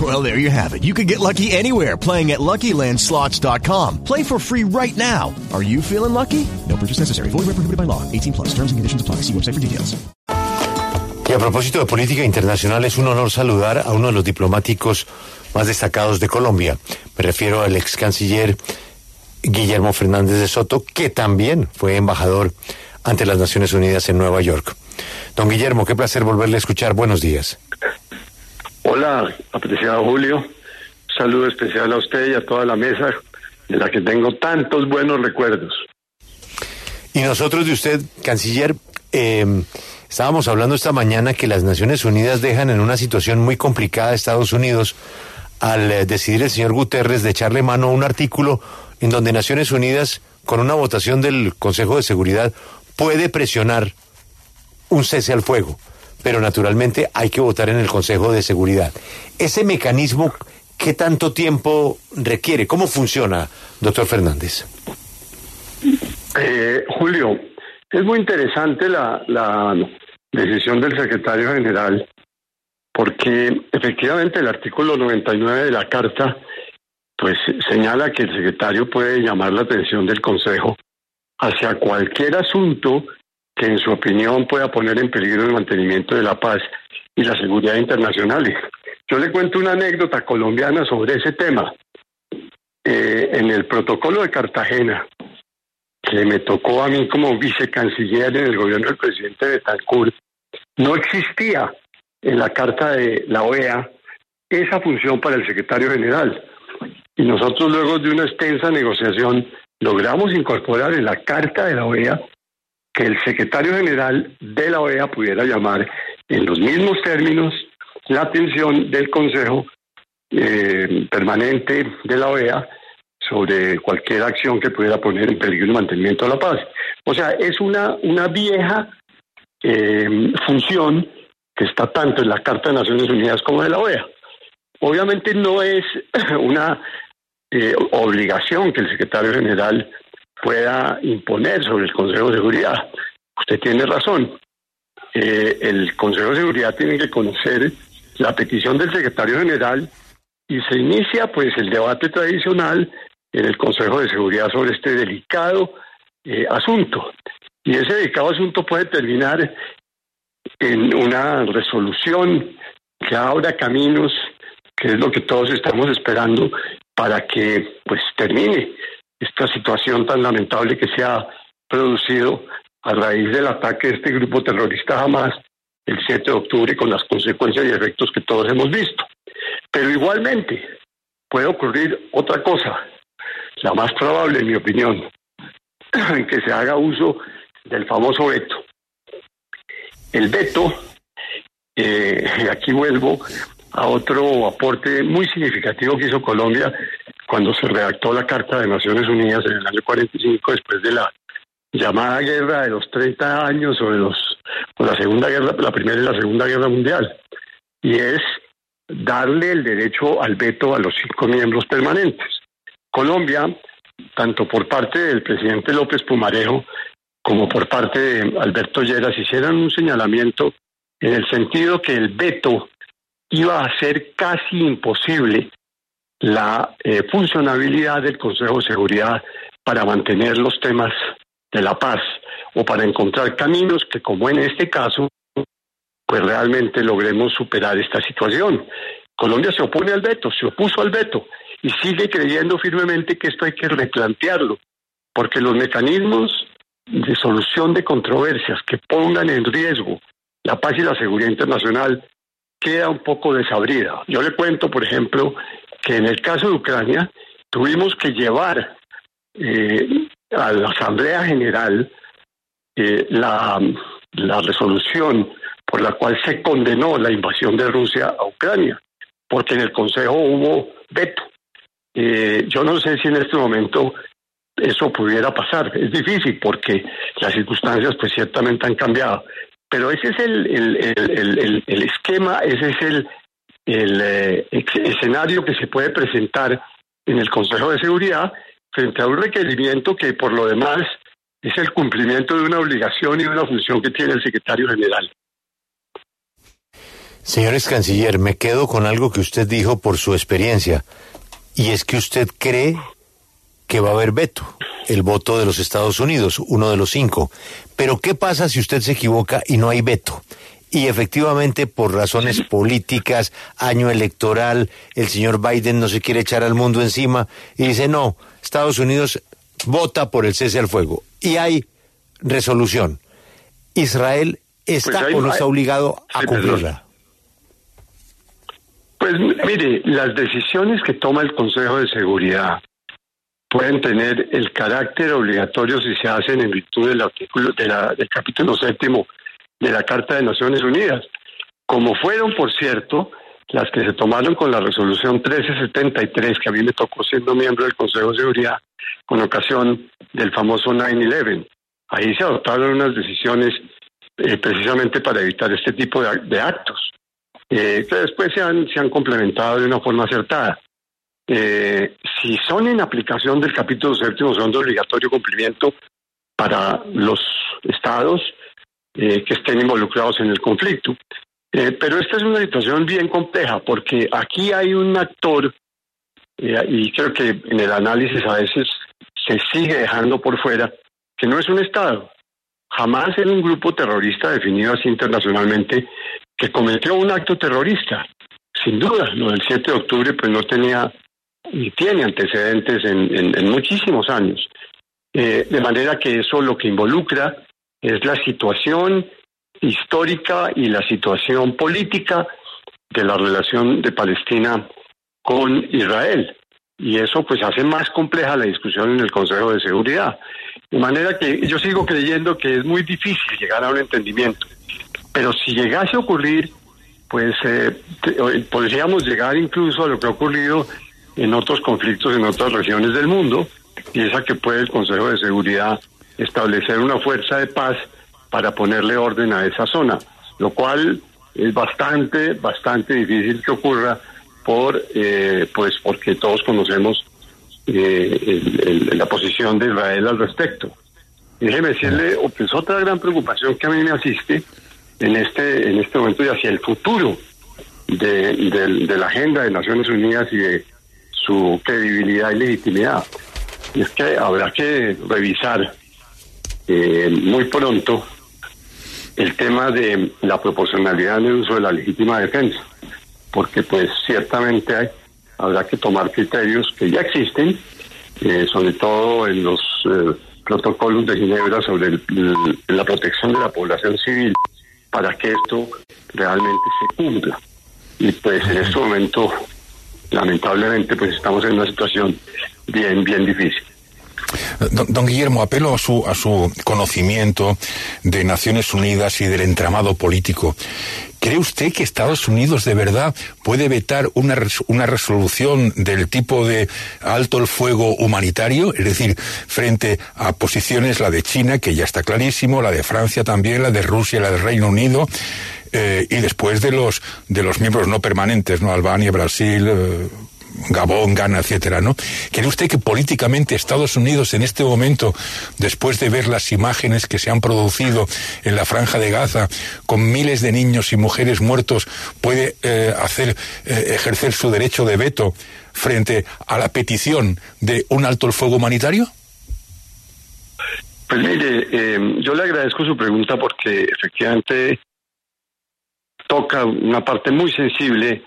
Well, there you have it. You can get lucky anywhere playing at LuckyLandSlots.com. Play for free right now. Are you feeling lucky? No purchase necessary. Void prohibited by law. 18 plus. Terms and conditions apply. See website for details. Y a propósito de política internacional, es un honor saludar a uno de los diplomáticos más destacados de Colombia. Me refiero al ex canciller Guillermo Fernández de Soto, que también fue embajador ante las Naciones Unidas en Nueva York. Don Guillermo, qué placer volverle a escuchar. Buenos días. Hola, apreciado Julio. Saludo especial a usted y a toda la mesa de la que tengo tantos buenos recuerdos. Y nosotros de usted, canciller, eh, estábamos hablando esta mañana que las Naciones Unidas dejan en una situación muy complicada a Estados Unidos al eh, decidir el señor Guterres de echarle mano a un artículo en donde Naciones Unidas, con una votación del Consejo de Seguridad, puede presionar un cese al fuego, pero naturalmente hay que votar en el Consejo de Seguridad. Ese mecanismo, ¿qué tanto tiempo requiere? ¿Cómo funciona, doctor Fernández? Eh, Julio, es muy interesante la, la decisión del secretario general, porque efectivamente el artículo 99 de la Carta pues señala que el secretario puede llamar la atención del Consejo hacia cualquier asunto que en su opinión pueda poner en peligro el mantenimiento de la paz y la seguridad internacionales. Yo le cuento una anécdota colombiana sobre ese tema. Eh, en el protocolo de Cartagena, que me tocó a mí como vicecanciller en el gobierno del presidente Betancourt, no existía en la carta de la OEA esa función para el secretario general. Y nosotros luego de una extensa negociación logramos incorporar en la carta de la OEA que el secretario general de la OEA pudiera llamar en los mismos términos la atención del Consejo eh, Permanente de la OEA sobre cualquier acción que pudiera poner en peligro el mantenimiento de la paz. O sea, es una, una vieja eh, función que está tanto en la Carta de Naciones Unidas como de la OEA. Obviamente no es una eh, obligación que el secretario general pueda imponer sobre el Consejo de Seguridad. Usted tiene razón. Eh, el Consejo de Seguridad tiene que conocer la petición del secretario general y se inicia pues el debate tradicional en el Consejo de Seguridad sobre este delicado eh, asunto. Y ese delicado asunto puede terminar en una resolución que abra caminos, que es lo que todos estamos esperando para que pues termine esta situación tan lamentable que se ha producido a raíz del ataque de este grupo terrorista Hamas el 7 de octubre con las consecuencias y efectos que todos hemos visto. Pero igualmente puede ocurrir otra cosa, la más probable en mi opinión, que se haga uso del famoso veto. El veto, eh, aquí vuelvo a otro aporte muy significativo que hizo Colombia cuando se redactó la Carta de Naciones Unidas en el año 45 después de la llamada guerra de los 30 años sobre los la segunda guerra la primera y la segunda guerra mundial y es darle el derecho al veto a los cinco miembros permanentes. Colombia tanto por parte del presidente López Pumarejo como por parte de Alberto Lleras hicieran un señalamiento en el sentido que el veto iba a ser casi imposible la eh, funcionabilidad del Consejo de Seguridad para mantener los temas de la paz o para encontrar caminos que, como en este caso, pues realmente logremos superar esta situación. Colombia se opone al veto, se opuso al veto y sigue creyendo firmemente que esto hay que replantearlo, porque los mecanismos de solución de controversias que pongan en riesgo la paz y la seguridad internacional queda un poco desabrida. Yo le cuento, por ejemplo, en el caso de Ucrania tuvimos que llevar eh, a la Asamblea General eh, la, resolución por la cual se condenó la invasión de Rusia a Ucrania, porque en el Consejo hubo veto. Eh, yo no sé si en este momento eso pudiera pasar. Es difícil porque las circunstancias pues ciertamente han cambiado. Pero ese es el, esquema, ese es el, el escenario que se puede presentar en el Consejo de Seguridad frente a un requerimiento que por lo demás es el cumplimiento de una obligación y una función que tiene el secretario general. Señores canciller, me quedo con algo que usted dijo por su experiencia, y es que usted cree que va a haber veto, el voto de los Estados Unidos, uno de los cinco. Pero ¿qué pasa si usted se equivoca y no hay veto? Y efectivamente, por razones políticas, año electoral, el señor Biden no se quiere echar al mundo encima y dice, no, Estados Unidos vota por el cese al fuego. Y hay resolución. Israel está Pues o no está obligado a Sí, cumplirla. Pues mire, las decisiones que toma el Consejo de Seguridad pueden tener el carácter obligatorio si se hacen en virtud del artículo de la- del capítulo séptimo de la Carta de Naciones Unidas, como fueron, por cierto, las que se tomaron con la resolución 1373, que a mí me tocó siendo miembro del Consejo de Seguridad con ocasión del famoso 9-11. Ahí se adoptaron unas decisiones eh, precisamente para evitar este tipo de, ac- de actos, eh, que después se han, se han complementado de una forma acertada. Eh, si son en aplicación del capítulo séptimo, son de obligatorio cumplimiento para los estados eh, que estén involucrados en el conflicto. Eh, pero esta es una situación bien compleja porque aquí hay un actor eh, y creo que en el análisis a veces se sigue dejando por fuera que no es un Estado. Jamás era un grupo terrorista definido así internacionalmente que cometió un acto terrorista. Sin duda, lo del 7 de octubre pues no tenía y tiene antecedentes en, en- en muchísimos años. Eh, de manera que eso lo que involucra es la situación histórica y la situación política de la relación de Palestina con Israel. Y eso pues hace más compleja la discusión en el Consejo de Seguridad. De manera que yo sigo creyendo que es muy difícil llegar a un entendimiento. Pero si llegase a ocurrir, pues eh, podríamos llegar incluso a lo que ha ocurrido en otros conflictos en otras regiones del mundo, y es a que puede el Consejo de Seguridad establecer una fuerza de paz para ponerle orden a esa zona, lo cual es bastante, bastante difícil que ocurra por, eh, pues porque todos conocemos eh, el- el- la posición de Israel al respecto. Déjeme decirle, pues otra gran preocupación que a mí me asiste en este, en este momento y hacia el futuro de, de- de la agenda de Naciones Unidas y de su credibilidad y legitimidad. Y es que habrá que revisar eh, muy pronto el tema de la proporcionalidad en el uso de la legítima defensa, porque pues ciertamente hay- habrá que tomar criterios que ya existen, eh, sobre todo en los eh, protocolos de Ginebra sobre el- la protección de la población civil, para que esto realmente se cumpla. Y pues en este momento, lamentablemente, pues estamos en una situación bien, bien difícil. Don, don Guillermo, apelo a su, a su conocimiento de Naciones Unidas y del entramado político. ¿Cree usted que Estados Unidos de verdad puede vetar una, una resolución del tipo de alto el fuego humanitario? Es decir, frente a posiciones, la de China, que ya está clarísimo, la de Francia también, la de Rusia, la del Reino Unido, eh, y después de los, de los miembros no permanentes, ¿no? Albania, Brasil, eh, Gabón, Ghana, etcétera, ¿no? ¿Cree usted que políticamente Estados Unidos en este momento, después de ver las imágenes que se han producido en la franja de Gaza, con miles de niños y mujeres muertos, puede eh, hacer eh, ejercer su derecho de veto frente a la petición de un alto el fuego humanitario? Pues mire, eh, yo le agradezco su pregunta porque efectivamente toca una parte muy sensible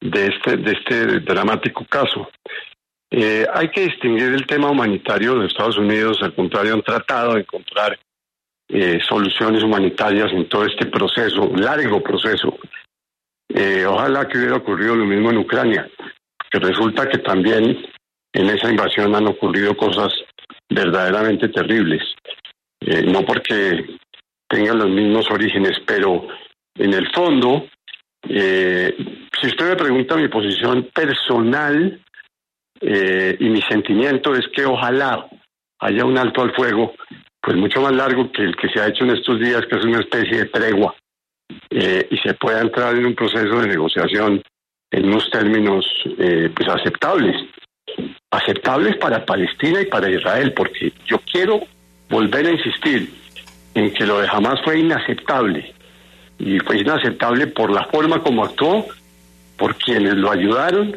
de este, de este dramático caso. Eh, hay que distinguir el tema humanitario de Estados Unidos, al contrario, han tratado de encontrar eh, soluciones humanitarias en todo este proceso, largo proceso. Eh, ojalá que hubiera ocurrido lo mismo en Ucrania, que resulta que también en esa invasión han ocurrido cosas verdaderamente terribles. Eh, no porque tengan los mismos orígenes, pero en el fondo, si usted me pregunta mi posición personal y mi sentimiento es que ojalá haya un alto al fuego pues mucho más largo que el que se ha hecho en estos días, que es una especie de tregua, eh, y se pueda entrar en un proceso de negociación en unos términos eh, pues aceptables, aceptables para Palestina y para Israel, porque yo quiero volver a insistir en que lo de Hamas fue inaceptable, y fue inaceptable por la forma como actuó, por quienes lo ayudaron,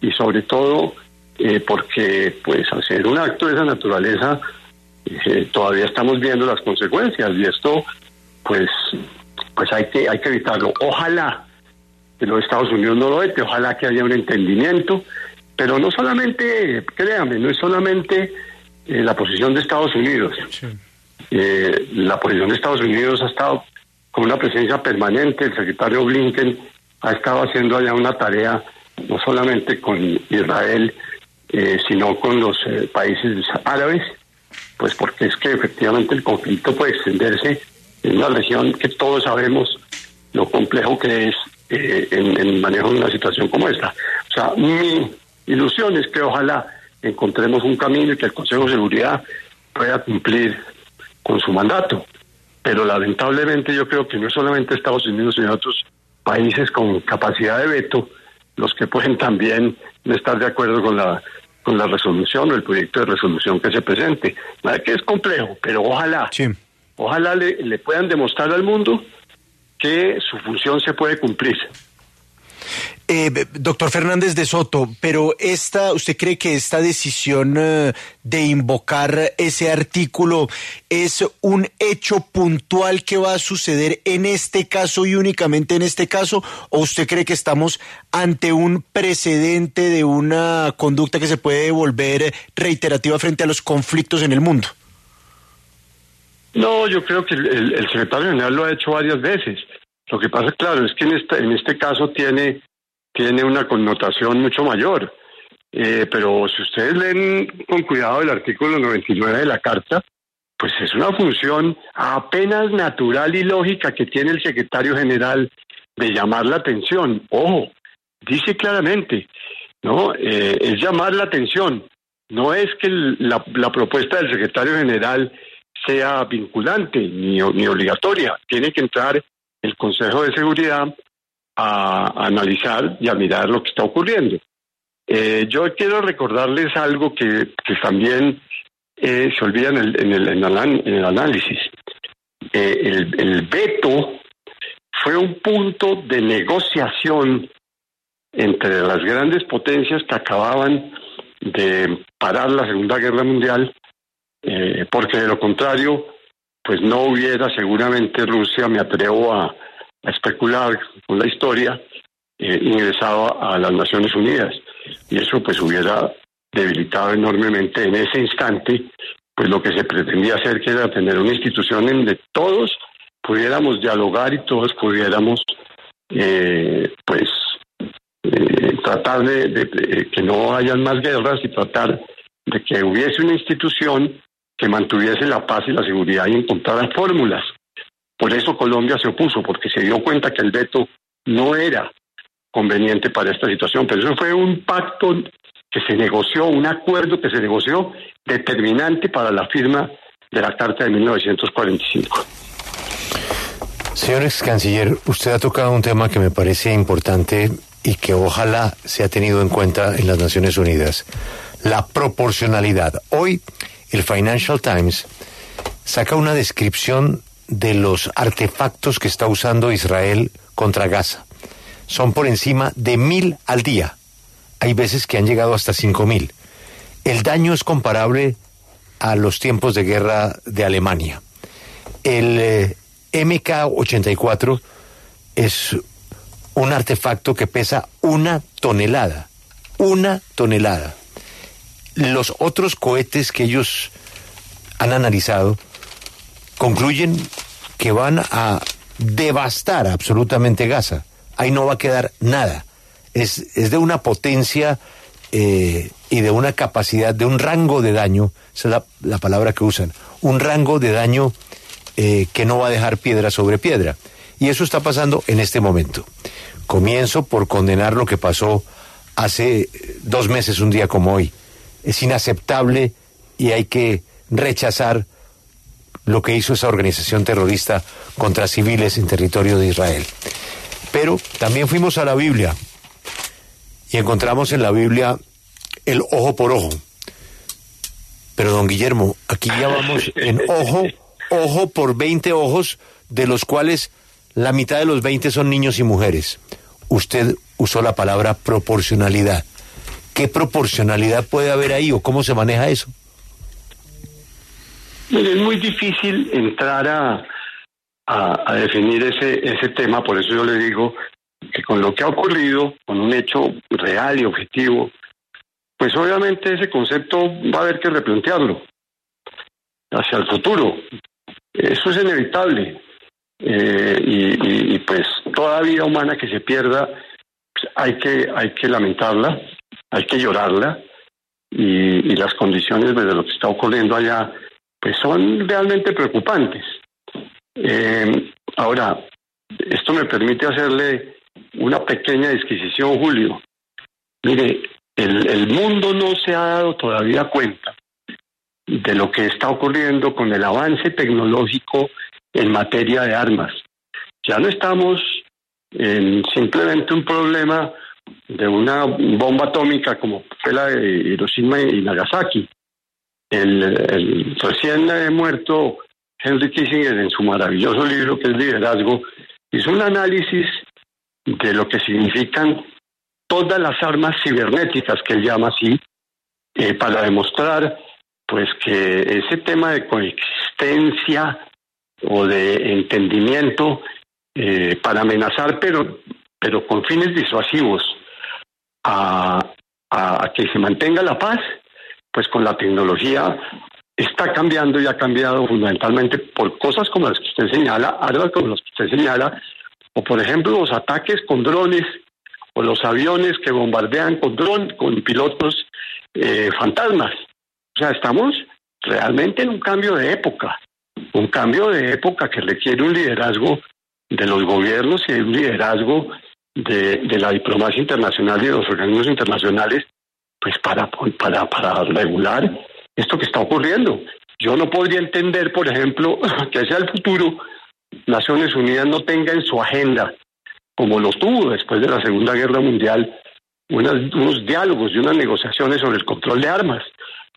y sobre todo eh, porque pues hacer un acto de esa naturaleza eh, todavía estamos viendo las consecuencias y esto pues pues hay que hay que evitarlo. Ojalá que los Estados Unidos no lo vete ojalá que haya un entendimiento pero no solamente créanme no es solamente eh, la posición de Estados Unidos. Eh, la posición de Estados Unidos ha estado con una presencia permanente el secretario Blinken ha estado haciendo allá una tarea no solamente con Israel sino con los países árabes pues porque es que efectivamente el conflicto puede extenderse en una región que todos sabemos lo complejo que es eh, en, el manejo de una situación como esta. O sea, mi ilusión es que ojalá encontremos un camino y que el Consejo de Seguridad pueda cumplir con su mandato. Pero lamentablemente yo creo que no solamente Estados Unidos, sino otros países con capacidad de veto los que pueden también no estar de acuerdo con la con la resolución o el proyecto de resolución que se presente. Nada que es complejo, pero ojalá, ojalá le, le puedan demostrar al mundo que su función se puede cumplir. Eh, doctor Fernández de Soto, pero esta, ¿usted cree que esta decisión eh, de invocar ese artículo es un hecho puntual que va a suceder en este caso y únicamente en este caso? ¿O usted cree que estamos ante un precedente de una conducta que se puede volver reiterativa frente a los conflictos en el mundo? No, yo creo que el, secretario general lo ha hecho varias veces. Lo que pasa, claro, es que en este, en este caso tiene tiene una connotación mucho mayor. Eh, pero si ustedes leen con cuidado el artículo 99 de la Carta, pues es una función apenas natural y lógica que tiene el secretario general de llamar la atención. Ojo, dice claramente, ¿no? Eh, es llamar la atención. No es que la, la, propuesta del secretario general sea vinculante ni, ni obligatoria. Tiene que entrar el Consejo de Seguridad a, analizar y a mirar lo que está ocurriendo. Eh, yo quiero recordarles algo que, también eh, se olvida en el, en el, en el análisis. Eh, el, el veto fue un punto de negociación entre las grandes potencias que acababan de parar la Segunda Guerra Mundial, porque de lo contrario, pues no hubiera seguramente Rusia, me atrevo a, a especular con la historia, eh, ingresado a las Naciones Unidas. Y eso pues hubiera debilitado enormemente en ese instante pues lo que se pretendía hacer que era tener una institución en donde todos pudiéramos dialogar y todos pudiéramos eh, pues eh, tratar de, que no hayan más guerras y tratar de que hubiese una institución que mantuviese la paz y la seguridad y encontrara fórmulas por eso Colombia se opuso, porque se dio cuenta que el veto no era conveniente para esta situación, pero eso fue un pacto que se negoció, un acuerdo que se negoció determinante para la firma de la Carta de 1945. Señor ex canciller, usted ha tocado un tema que me parece importante y que ojalá se ha tenido en cuenta en las Naciones Unidas, la proporcionalidad. Hoy el Financial Times saca una descripción de los artefactos que está usando Israel contra Gaza. Son por encima de mil al día. Hay veces que han llegado hasta cinco mil. El daño es comparable a los tiempos de guerra de Alemania. El eh, MK-84 es un artefacto que pesa una tonelada. Una tonelada. Los otros cohetes que ellos han analizado concluyen que van a devastar absolutamente Gaza. Ahí no va a quedar nada. Es, es de una potencia eh, y de una capacidad, de un rango de daño, esa es la, la palabra que usan, un rango de daño eh, que no va a dejar piedra sobre piedra. Y eso está pasando en este momento. Comienzo por condenar lo que pasó hace dos meses, un día como hoy. Es inaceptable y hay que rechazar lo que hizo esa organización terrorista contra civiles en territorio de Israel. Pero también fuimos a la Biblia y encontramos en la Biblia el ojo por ojo. Pero don Guillermo, aquí ya vamos en ojo, ojo por 20 ojos, de los cuales la mitad de los 20 son niños y mujeres. Usted usó la palabra proporcionalidad. ¿Qué proporcionalidad puede haber ahí o cómo se maneja eso? Es muy difícil entrar a, a, definir ese, ese tema, por eso yo le digo que con lo que ha ocurrido, con un hecho real y objetivo, pues obviamente ese concepto va a haber que replantearlo hacia el futuro. Eso es inevitable. Eh, y, y, y, pues toda vida humana que se pierda, pues hay, que, hay que lamentarla, hay que llorarla, y, y las condiciones de lo que está ocurriendo allá pues son realmente preocupantes. Eh, ahora, esto me permite hacerle una pequeña disquisición, Julio. Mire, el, el, mundo no se ha dado todavía cuenta de lo que está ocurriendo con el avance tecnológico en materia de armas. Ya no estamos en simplemente un problema de una bomba atómica como fue la de Hiroshima y Nagasaki, el, el recién muerto Henry Kissinger en su maravilloso libro que es Liderazgo, hizo un análisis de lo que significan todas las armas cibernéticas que él llama así, eh, para demostrar pues que ese tema de coexistencia o de entendimiento eh, para amenazar, pero, pero con fines disuasivos, a que se mantenga la paz, pues con la tecnología está cambiando y ha cambiado fundamentalmente por cosas como las que usted señala, armas como las que usted señala, o por ejemplo los ataques con drones o los aviones que bombardean con drones, con pilotos eh, fantasmas. O sea, estamos realmente en un cambio de época, un cambio de época que requiere un liderazgo de los gobiernos y un liderazgo de, de la diplomacia internacional y de los organismos internacionales pues para, para, para regular esto que está ocurriendo. Yo no podría entender, por ejemplo, que hacia el futuro Naciones Unidas no tenga en su agenda, como lo tuvo después de la Segunda Guerra Mundial, unos diálogos y unas negociaciones sobre el control de armas.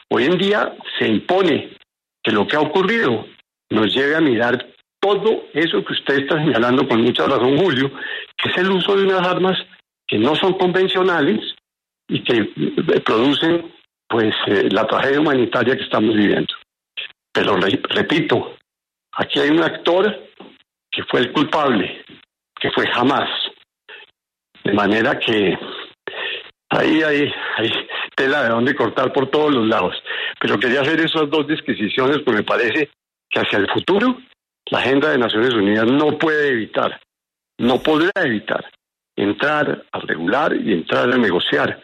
Hoy en día se impone que lo que ha ocurrido nos lleve a mirar todo eso que usted está señalando con mucha razón, Julio, que es el uso de unas armas que no son convencionales, y que producen pues eh, la tragedia humanitaria que estamos viviendo. Pero re repito, aquí hay un actor que fue el culpable, que fue jamás. De manera que ahí hay, hay tela de donde cortar por todos los lados. Pero quería hacer esas dos disquisiciones porque me parece que hacia el futuro la agenda de Naciones Unidas no puede evitar, no podrá evitar entrar a regular y entrar a negociar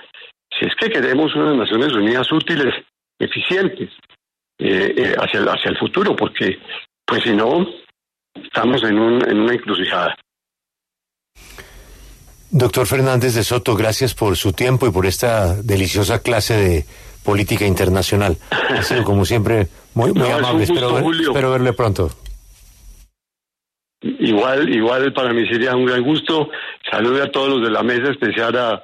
si es que queremos unas Naciones Unidas útiles, eficientes, eh, eh, hacia, el, hacia el futuro, porque pues si no, estamos en, un, en una encrucijada. Doctor Fernández de Soto, gracias por su tiempo y por esta deliciosa clase de política internacional. Ha sido, como siempre, muy, muy No, es amable. gusto, espero, ver- espero verle pronto. Igual, igual para mí sería un gran gusto. Salude a todos los de la mesa, especial a,